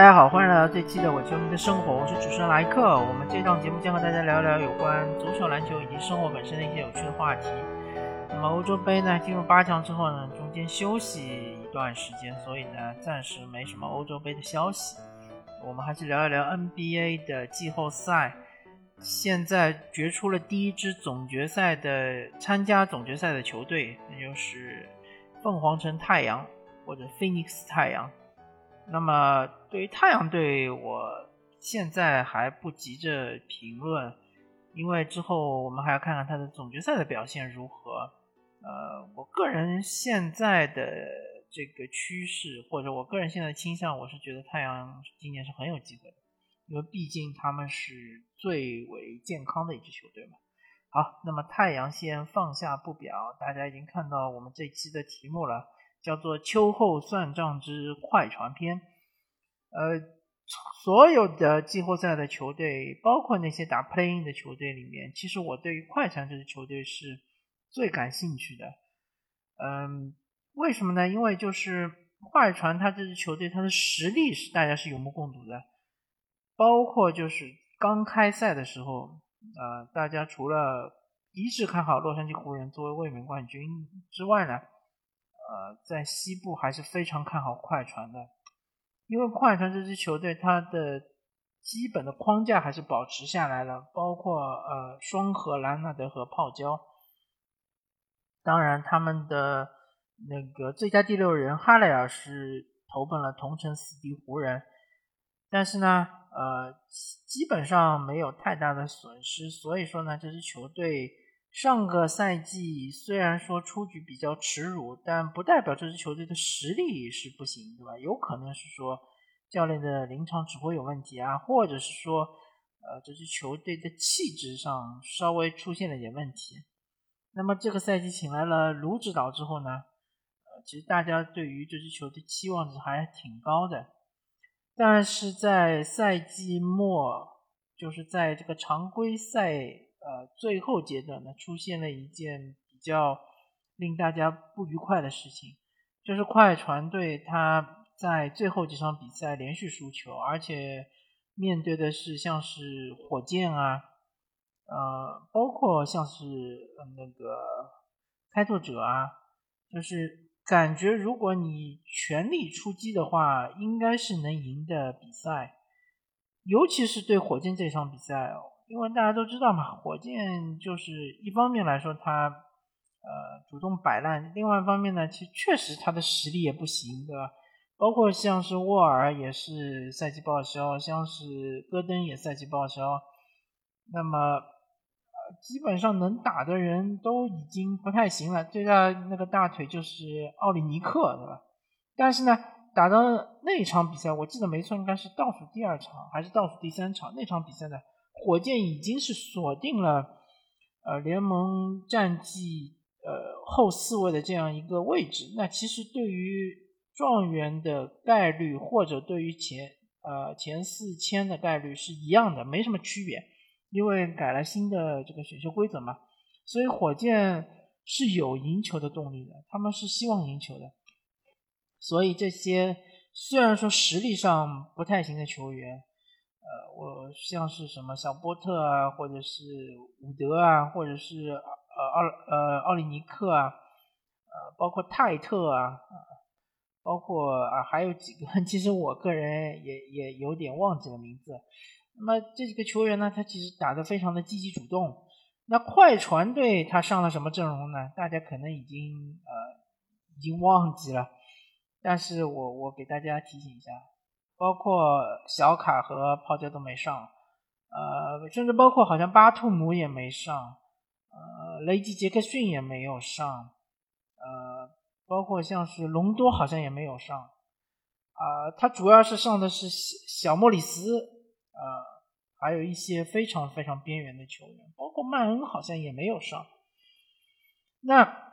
大家好，欢迎来到这期的《我球迷的生活》，我是主持人莱克。我们这档节目将和大家聊聊有关足球、篮球以及生活本身的一些有趣的话题。那么欧洲杯呢，进入八强之后呢，中间休息一段时间，所以呢，暂时没什么欧洲杯的消息。我们还是聊一聊 NBA 的季后赛。现在决出了第一支总决赛的参加总决赛的球队，那就是凤凰城太阳或者 Phoenix 太阳。那么，对于太阳队，我现在还不急着评论，因为之后我们还要看看他的总决赛的表现如何。呃，我个人现在的这个趋势，或者我个人现在的倾向，我是觉得太阳今年是很有机会的，因为毕竟他们是最为健康的一支球队嘛。好，那么太阳先放下不表，大家已经看到我们这期的题目了。叫做秋后算账之快船篇，呃，所有的季后赛的球队，包括那些打 playing 的球队里面，其实我对于快船这支球队是最感兴趣的。嗯，为什么呢？因为就是快船他这支球队，他的实力是大家是有目共睹的，包括就是刚开赛的时候，呃，大家除了一致看好洛杉矶湖人作为卫冕冠军之外呢。呃，在西部还是非常看好快船的，因为快船这支球队它的基本的框架还是保持下来了，包括呃双核兰纳德和泡椒，当然他们的那个最佳第六人哈雷尔是投奔了同城死敌湖人，但是呢，呃，基本上没有太大的损失，所以说呢，这支球队。上个赛季虽然说出局比较耻辱，但不代表这支球队的实力是不行，对吧？有可能是说教练的临场指挥有问题啊，或者是说呃这支球队的气质上稍微出现了点问题。那么这个赛季请来了卢指导之后呢，呃，其实大家对于这支球队期望值还挺高的，但是在赛季末，就是在这个常规赛。呃，最后阶段呢，出现了一件比较令大家不愉快的事情，就是快船队他在最后几场比赛连续输球，而且面对的是像是火箭啊，呃，包括像是那个开拓者啊，就是感觉如果你全力出击的话，应该是能赢的比赛，尤其是对火箭这场比赛哦。因为大家都知道嘛，火箭就是一方面来说，他呃主动摆烂；另外一方面呢，其实确实他的实力也不行，对吧？包括像是沃尔也是赛季报销，像是戈登也赛季报销。那么呃，基本上能打的人都已经不太行了，最大那个大腿就是奥里尼克，对吧？但是呢，打到那一场比赛，我记得没错，应该是倒数第二场还是倒数第三场那场比赛呢？火箭已经是锁定了呃联盟战绩呃后四位的这样一个位置。那其实对于状元的概率，或者对于前呃前四千的概率是一样的，没什么区别。因为改了新的这个选秀规则嘛，所以火箭是有赢球的动力的，他们是希望赢球的。所以这些虽然说实力上不太行的球员。呃，我像是什么小波特啊，或者是伍德啊，或者是呃奥呃奥利尼克啊，呃，包括泰特啊，包括啊还有几个，其实我个人也也有点忘记了名字。那么这几个球员呢，他其实打得非常的积极主动。那快船队他上了什么阵容呢？大家可能已经呃已经忘记了，但是我我给大家提醒一下。包括小卡和泡椒都没上，呃，甚至包括好像巴图姆也没上，呃，雷吉杰克逊也没有上，呃，包括像是隆多好像也没有上，啊，他主要是上的是小小莫里斯，呃，还有一些非常非常边缘的球员，包括曼恩好像也没有上，那。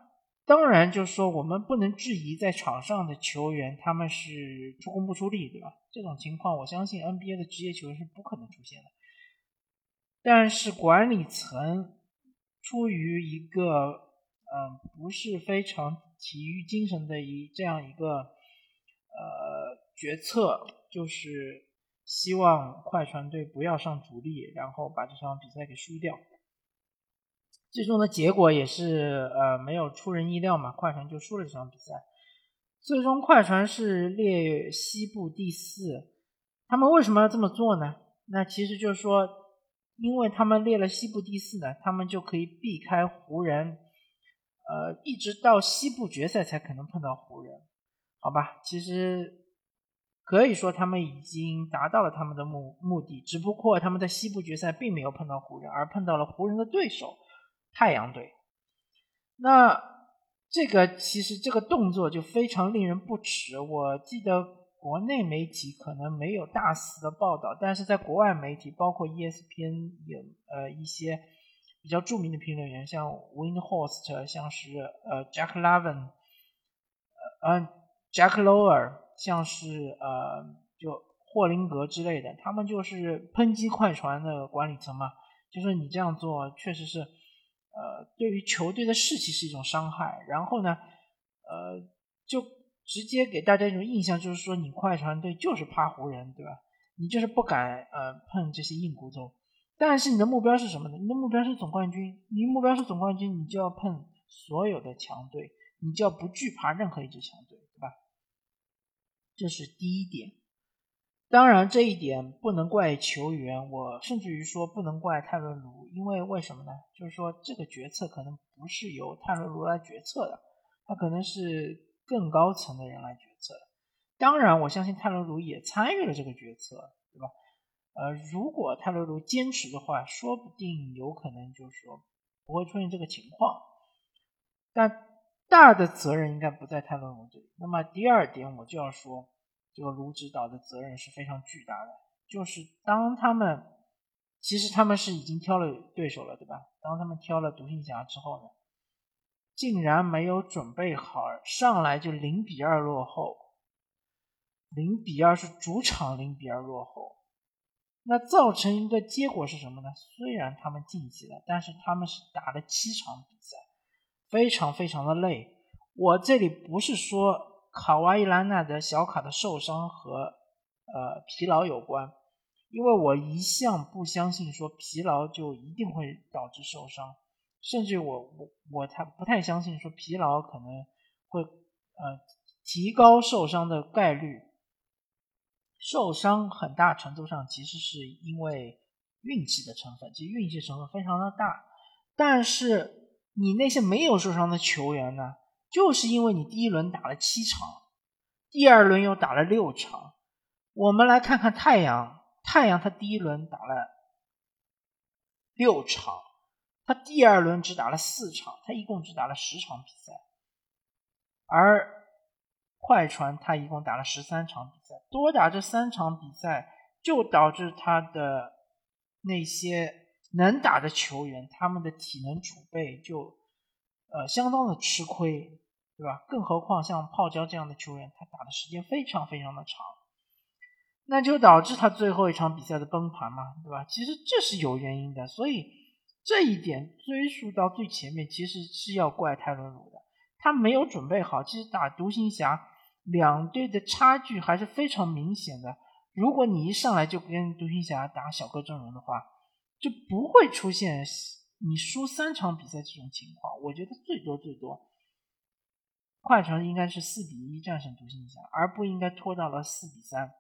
当然，就是说我们不能质疑在场上的球员他们是出工不出力，对吧？这种情况，我相信 NBA 的职业球员是不可能出现的。但是管理层出于一个嗯不是非常体育精神的一这样一个呃决策，就是希望快船队不要上主力，然后把这场比赛给输掉。最终的结果也是呃没有出人意料嘛，快船就输了这场比赛。最终快船是列西部第四，他们为什么要这么做呢？那其实就是说，因为他们列了西部第四呢，他们就可以避开湖人，呃，一直到西部决赛才可能碰到湖人，好吧？其实可以说他们已经达到了他们的目目的，只不过他们在西部决赛并没有碰到湖人，而碰到了湖人的对手。太阳队，那这个其实这个动作就非常令人不齿。我记得国内媒体可能没有大肆的报道，但是在国外媒体，包括 ESPN 有呃一些比较著名的评论员，像 Windhorst，像是呃 Jack Lavin，呃 Jack Lower，像是呃就霍林格之类的，他们就是抨击快船的管理层嘛，就说你这样做确实是。呃，对于球队的士气是一种伤害。然后呢，呃，就直接给大家一种印象，就是说你快船队就是怕湖人，对吧？你就是不敢呃碰这些硬骨头。但是你的目标是什么呢？你的目标是总冠军。你目标是总冠军，你就要碰所有的强队，你就要不惧怕任何一支强队，对吧？这是第一点。当然，这一点不能怪球员，我甚至于说不能怪泰伦卢，因为为什么呢？就是说这个决策可能不是由泰伦卢来决策的，他可能是更高层的人来决策。当然，我相信泰伦卢也参与了这个决策，对吧？呃，如果泰伦卢坚持的话，说不定有可能就是说不会出现这个情况。但大的责任应该不在泰伦卢这里。那么第二点，我就要说。这个卢指导的责任是非常巨大的，就是当他们其实他们是已经挑了对手了，对吧？当他们挑了独行侠之后呢，竟然没有准备好，上来就零比二落后，零比二是主场零比二落后，那造成一个结果是什么呢？虽然他们晋级了，但是他们是打了七场比赛，非常非常的累。我这里不是说。卡瓦伊兰纳德小卡的受伤和呃疲劳有关，因为我一向不相信说疲劳就一定会导致受伤，甚至我我我才不太相信说疲劳可能会呃提高受伤的概率。受伤很大程度上其实是因为运气的成分，其实运气成分非常的大，但是你那些没有受伤的球员呢？就是因为你第一轮打了七场，第二轮又打了六场。我们来看看太阳，太阳他第一轮打了六场，他第二轮只打了四场，他一共只打了十场比赛。而快船他一共打了十三场比赛，多打这三场比赛，就导致他的那些能打的球员，他们的体能储备就。呃，相当的吃亏，对吧？更何况像泡椒这样的球员，他打的时间非常非常的长，那就导致他最后一场比赛的崩盘嘛，对吧？其实这是有原因的，所以这一点追溯到最前面，其实是要怪泰伦卢的，他没有准备好。其实打独行侠，两队的差距还是非常明显的。如果你一上来就跟独行侠打小个阵容的话，就不会出现。你输三场比赛这种情况，我觉得最多最多，快船应该是四比一战胜独行侠，而不应该拖到了四比三。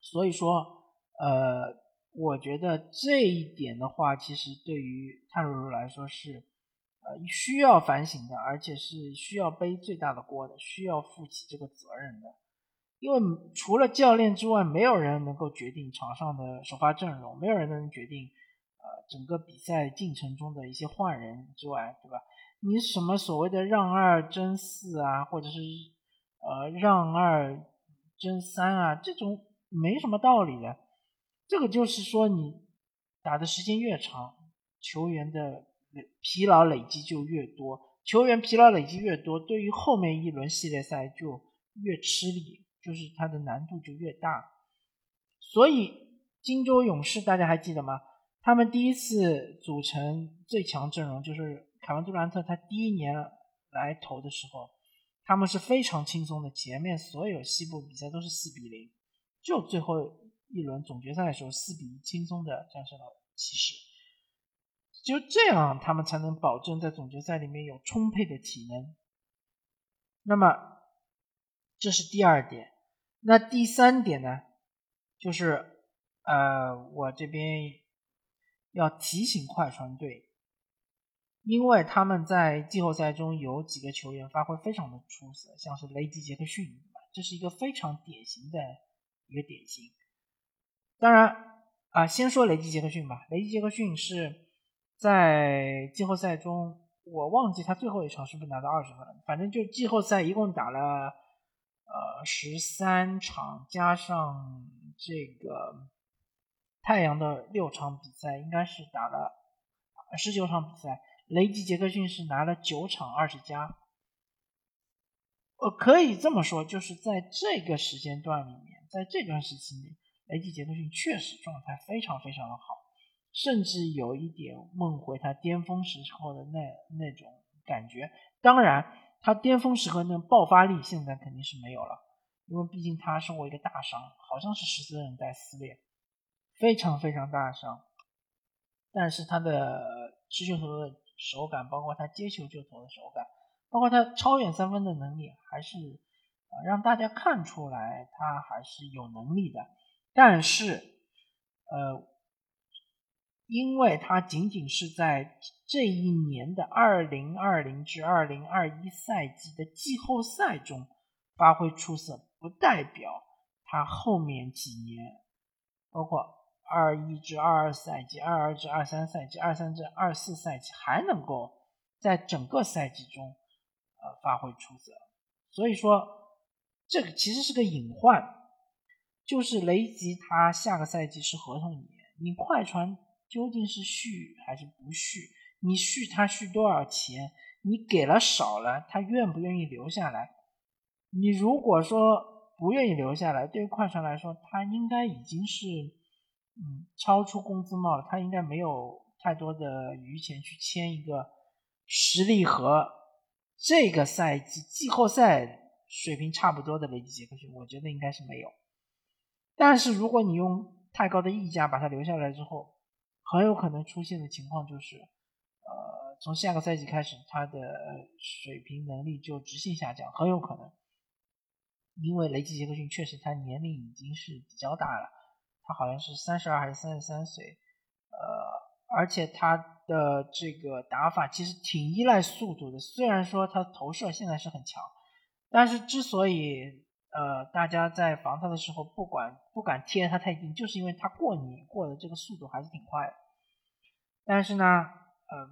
所以说，呃，我觉得这一点的话，其实对于泰罗卢来说是呃需要反省的，而且是需要背最大的锅的，需要负起这个责任的。因为除了教练之外，没有人能够决定场上的首发阵容，没有人能决定。呃，整个比赛进程中的一些换人之外，对吧？你什么所谓的让二争四啊，或者是呃让二争三啊，这种没什么道理的。这个就是说，你打的时间越长，球员的疲劳累积就越多，球员疲劳累积越多，对于后面一轮系列赛就越吃力，就是它的难度就越大。所以，金州勇士大家还记得吗？他们第一次组成最强阵容，就是凯文杜兰特他第一年来投的时候，他们是非常轻松的，前面所有西部比赛都是四比零，就最后一轮总决赛的时候四比一轻松的战胜了骑士。就这样，他们才能保证在总决赛里面有充沛的体能。那么，这是第二点。那第三点呢，就是呃，我这边要提醒快船队，因为他们在季后赛中有几个球员发挥非常的出色，像是雷吉杰克逊，这是一个非常典型的一个典型。当然啊，先说雷吉杰克逊吧，雷吉杰克逊是。在季后赛中，我忘记他最后一场是不是拿到二十分，反正就季后赛一共打了呃十三场，加上这个太阳的六场比赛，应该是打了十九场比赛。雷吉杰克逊是拿了九场二十加，呃，可以这么说，就是在这个时间段里面，在这段时期内，雷吉杰克逊确实状态非常非常的好。甚至有一点梦回他巅峰时候的那那种感觉。当然，他巅峰时候那爆发力现在肯定是没有了，因为毕竟他受过一个大伤，好像是十字韧带撕裂，非常非常大伤。但是他的持球投的手感，包括他接球就投的手感，包括他超远三分的能力，还是让大家看出来他还是有能力的。但是，呃。因为他仅仅是在这一年的二零二零至二零二一赛季的季后赛中发挥出色，不代表他后面几年，包括二一至二二赛季、二二至二三赛季、二三至二四赛季还能够在整个赛季中呃发挥出色。所以说，这个其实是个隐患，就是雷吉他下个赛季是合同年，你快船。究竟是续还是不续？你续他续多少钱？你给了少了，他愿不愿意留下来？你如果说不愿意留下来，对于快船来说，他应该已经是嗯超出工资帽了，他应该没有太多的余钱去签一个实力和这个赛季季后赛水平差不多的雷吉杰克逊，我觉得应该是没有。但是如果你用太高的溢价把他留下来之后，很有可能出现的情况就是，呃，从下个赛季开始，他的水平能力就直线下降，很有可能，因为雷吉杰克逊确实他年龄已经是比较大了，他好像是三十二还是三十三岁，呃，而且他的这个打法其实挺依赖速度的，虽然说他投射现在是很强，但是之所以。呃，大家在防他的时候，不管不敢贴他太近，就是因为他过你过的这个速度还是挺快的。但是呢，呃，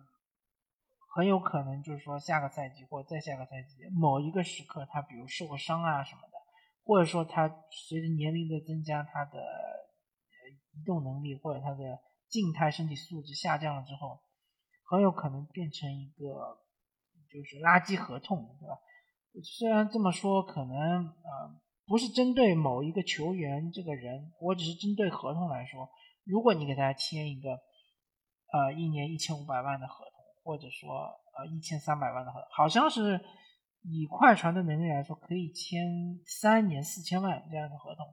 很有可能就是说下个赛季或再下个赛季某一个时刻，他比如受过伤啊什么的，或者说他随着年龄的增加，他的移动能力或者他的静态身体素质下降了之后，很有可能变成一个就是垃圾合同，对吧？虽然这么说，可能呃不是针对某一个球员这个人，我只是针对合同来说。如果你给他签一个呃一年一千五百万的合同，或者说呃一千三百万的合同，好像是以快船的能力来说，可以签三年四千万这样的合同。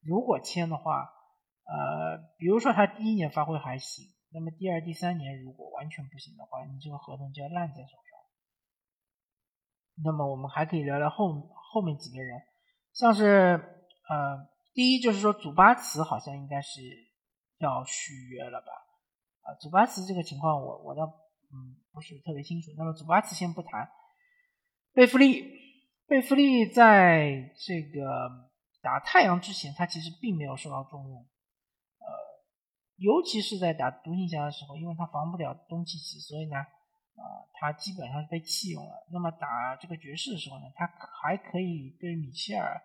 如果签的话，呃，比如说他第一年发挥还行，那么第二、第三年如果完全不行的话，你这个合同就要烂在手上。那么我们还可以聊聊后后面几个人，像是呃，第一就是说祖巴茨好像应该是要续约了吧？啊，祖巴茨这个情况我我倒嗯不是特别清楚。那么祖巴茨先不谈，贝弗利，贝弗利在这个打太阳之前，他其实并没有受到重用，尤其是在打独行侠的时候，因为他防不了东契奇，所以呢。啊，他基本上被弃用了。那么打这个爵士的时候呢，他还可以对米切尔、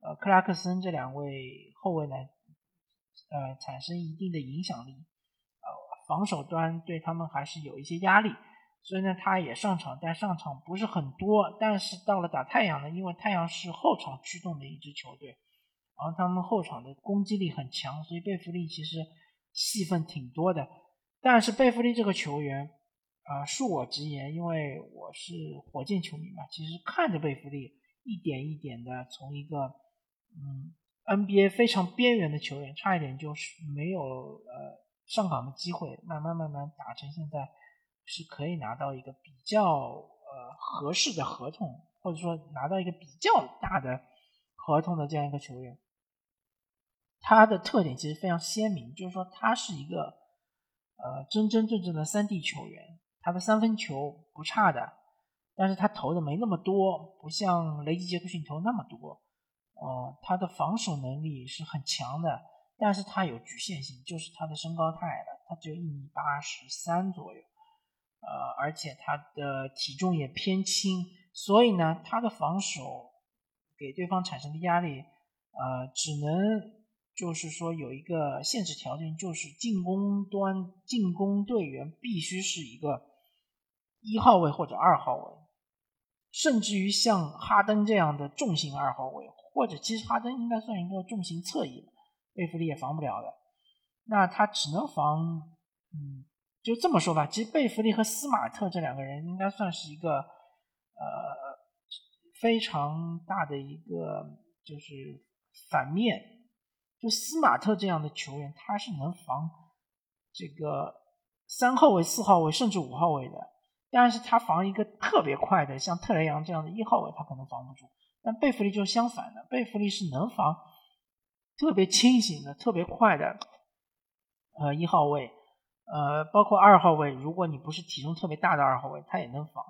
呃克拉克森这两位后卫呢，呃产生一定的影响力。呃，防守端对他们还是有一些压力，所以呢，他也上场，但上场不是很多。但是到了打太阳呢，因为太阳是后场驱动的一支球队，然后他们后场的攻击力很强，所以贝弗利其实戏份挺多的。但是贝弗利这个球员。啊，恕我直言，因为我是火箭球迷嘛，其实看着贝弗利一点一点的从一个嗯 NBA 非常边缘的球员，差一点就是没有呃上岗的机会，慢慢慢慢打成现在是可以拿到一个比较呃合适的合同，或者说拿到一个比较大的合同的这样一个球员。他的特点其实非常鲜明，就是说他是一个呃真真正正的三 D 球员，他的三分球不差的，但是他投的没那么多，不像雷吉杰克逊投那么多。呃，他的防守能力是很强的，但是他有局限性，就是他的身高太矮了，他只有一米八十三左右，呃，而且他的体重也偏轻，所以呢，他的防守给对方产生的压力，呃，只能就是说有一个限制条件，就是进攻端进攻队员必须是一个一号位或者二号位，甚至于像哈登这样的重型二号位。或者其实哈登应该算一个重型侧翼，贝弗利也防不了的。那他只能防，嗯，就这么说吧。其实贝弗利和斯马特这两个人应该算是一个呃非常大的一个就是反面。就斯马特这样的球员，他是能防这个三号位、四号位甚至五号位的，但是他防一个特别快的，像特雷杨这样的一号位，他可能防不住。但贝弗利就是相反的，贝弗利是能防特别清醒的、特别快的，呃，一号位，呃，包括二号位，如果你不是体重特别大的二号位，他也能防。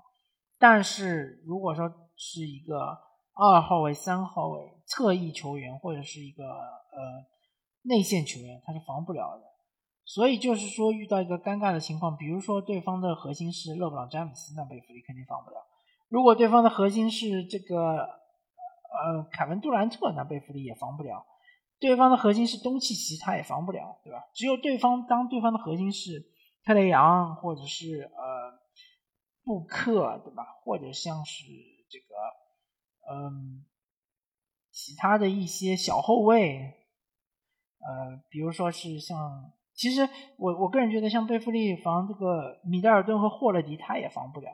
但是如果说是一个二号位、三号位侧翼球员，或者是一个呃内线球员，他是防不了的。所以就是说，遇到一个尴尬的情况，比如说对方的核心是勒布朗詹姆斯，那贝弗利肯定防不了。如果对方的核心是这个。呃，凯文杜兰特那贝弗利也防不了，对方的核心是东契奇，他也防不了，对吧？只有对方当对方的核心是特雷杨或者是呃布克，对吧？或者像是这个嗯其他的一些小后卫，呃，比如说是像，其实我我个人觉得像贝弗利防这个米德尔顿和霍勒迪，他也防不了，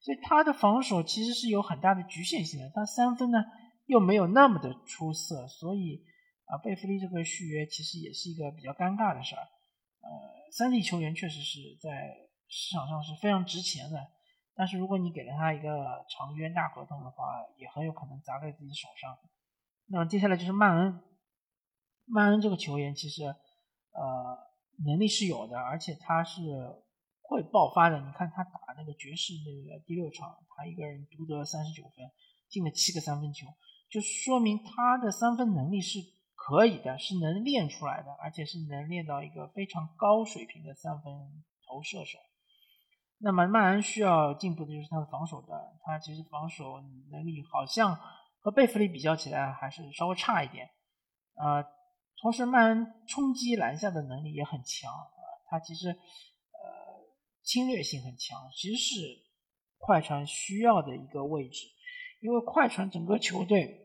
所以他的防守其实是有很大的局限性的，他三分呢。又没有那么的出色，所以啊，贝弗利这个续约其实也是一个比较尴尬的事儿。呃，三 D 球员确实是在市场上是非常值钱的，但是如果你给了他一个长约大合同的话，也很有可能砸在自己手上。那接下来就是曼恩，曼恩这个球员其实呃能力是有的，而且他是会爆发的。你看他打那个爵士那个第六场，他一个人独得三十九分，进了七个三分球。就说明他的三分能力是可以的，是能练出来的，而且是能练到一个非常高水平的三分投射手。那么曼恩需要进步的就是他的防守端，他其实防守能力好像和贝弗利比较起来还是稍微差一点。呃，同时曼恩冲击篮下的能力也很强啊，他其实呃侵略性很强，其实是快船需要的一个位置，因为快船整个球队。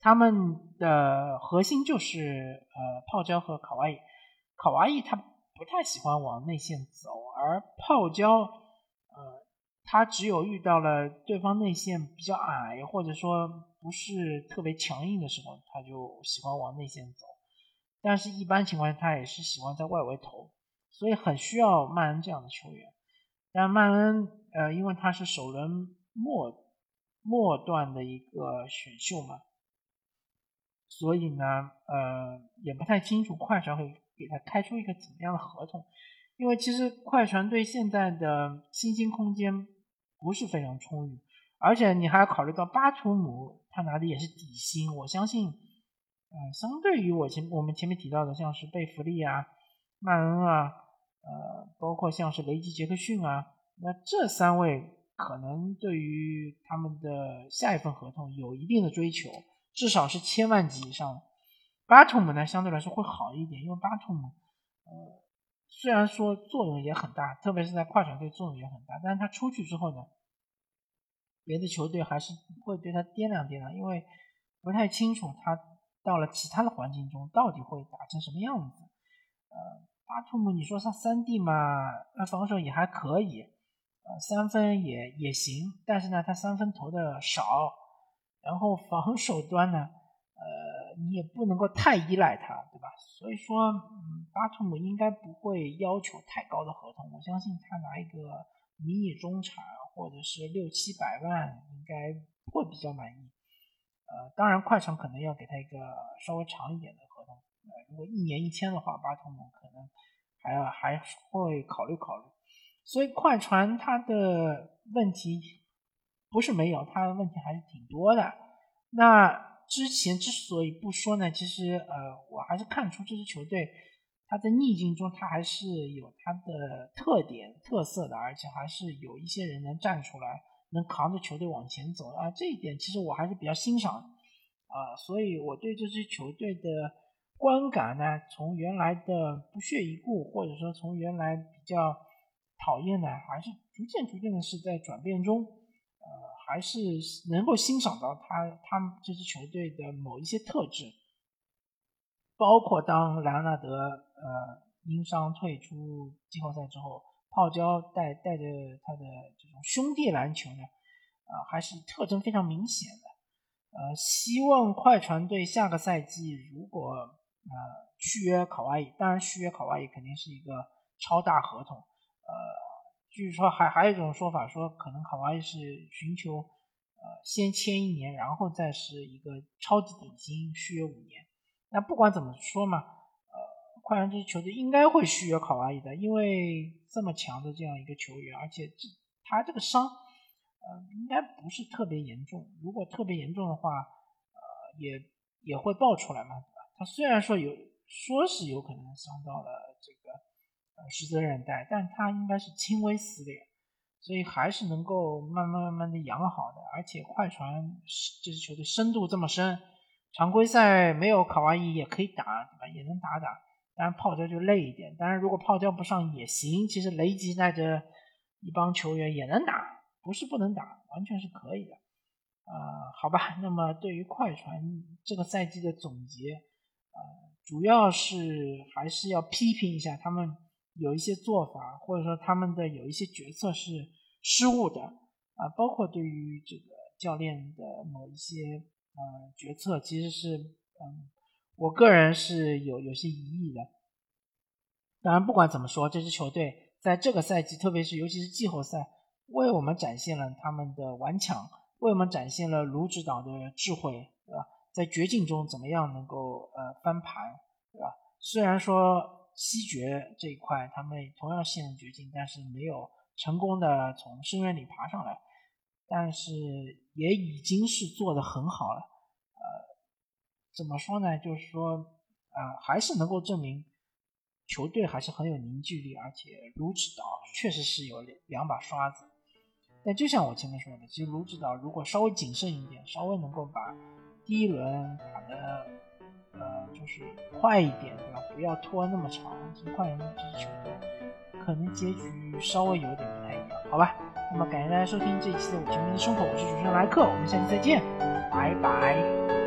他们的核心就是呃泡椒和卡哇伊，卡哇伊他不太喜欢往内线走，而泡椒呃他只有遇到了对方内线比较矮或者说不是特别强硬的时候，他就喜欢往内线走，但是一般情况下他也是喜欢在外围投，所以很需要曼恩这样的球员。但曼恩呃因为他是首轮末末段的一个选秀嘛。所以呢，呃，也不太清楚快船会给他开出一个怎么样的合同，因为其实快船队现在的薪金空间不是非常充裕，而且你还要考虑到巴图姆他拿的也是底薪，我相信，呃，相对于我前我们前面提到的像是贝弗利啊、曼恩啊，呃，包括像是雷吉杰克逊啊，那这三位可能对于他们的下一份合同有一定的追求。至少是千万级以上，巴图姆呢相对来说会好一点，因为巴图姆，呃，虽然说作用也很大，特别是在快船队作用也很大，但是他出去之后呢，别的球队还是会对他掂量掂量，因为不太清楚他到了其他的环境中到底会打成什么样子。呃，巴图姆，你说他三 D 嘛，那防守也还可以，呃，三分也也行，但是呢，他三分投的少。然后防守端呢，呃，你也不能够太依赖他，对吧？所以说，嗯，巴图姆应该不会要求太高的合同。我相信他拿一个迷你中产或者是六七百万，应该会比较满意。呃，当然，快船可能要给他一个稍微长一点的合同。呃，如果一年一千的话，巴图姆可能还要还会考虑考虑。所以，快船他的问题不是没有，他的问题还是挺多的。那。之前之所以不说呢，其实呃，我还是看出这支球队，他在逆境中，他还是有他的特点特色的，而且还是有一些人能站出来，能扛着球队往前走啊。这一点其实我还是比较欣赏啊，所以我对这支球队的观感呢，从原来的不屑一顾，或者说从原来比较讨厌呢，还是逐渐逐渐的是在转变中。呃还是能够欣赏到他他们这支球队的某一些特质，包括当莱昂纳德呃因伤退出季后赛之后，泡椒带带着他的这种兄弟篮球呢，啊还是特征非常明显的。呃，希望快船队下个赛季如果呃续约考瓦伊，当然续约考瓦伊肯定是一个超大合同，呃。据说还还有一种说法，说可能卡哇伊是寻求，呃，先签一年，然后再是一个超级顶薪续约五年。那不管怎么说嘛，快船这支球队应该会续约卡哇伊的，因为这么强的这样一个球员，而且这他这个伤，呃，应该不是特别严重。如果特别严重的话，呃，也也会爆出来嘛，对吧？他虽然说有说是有可能伤到了这个。呃，十字韧带，但他应该是轻微撕裂，所以还是能够慢慢慢慢的养好的。而且快船这支球队深度这么深，常规赛没有卡哇伊也可以打，对吧？也能打打。当然泡椒就累一点，当然如果泡椒不上也行。其实雷吉带着一帮球员也能打，不是不能打，完全是可以的。呃，好吧，那么对于快船这个赛季的总结，呃，主要是还是要批评一下他们。有一些做法，或者说他们的有一些决策是失误的啊，包括对于这个教练的某一些呃决策，其实是嗯，我个人是有有些疑义的。当然，不管怎么说，这支球队在这个赛季，特别是尤其是季后赛，为我们展现了他们的顽强，为我们展现了卢指导的智慧，对吧？在绝境中怎么样能够呃翻盘，对吧？虽然说。西决这一块，他们同样陷入绝境，但是没有成功的从深渊里爬上来，但是也已经是做的很好了。怎么说呢？就是说，呃，还是能够证明球队还是很有凝聚力，而且卢指导确实是有两把刷子。但就像我前面说的，其实卢指导如果稍微谨慎一点，稍微能够把第一轮打的。呃，就是快一点，对吧？不要拖那么长。尽快赢这支球队，可能结局稍微有点不太一样，好吧？那么感谢大家收听这一期的《我球迷的生活》，我是主持人莱克，我们下期再见，拜拜。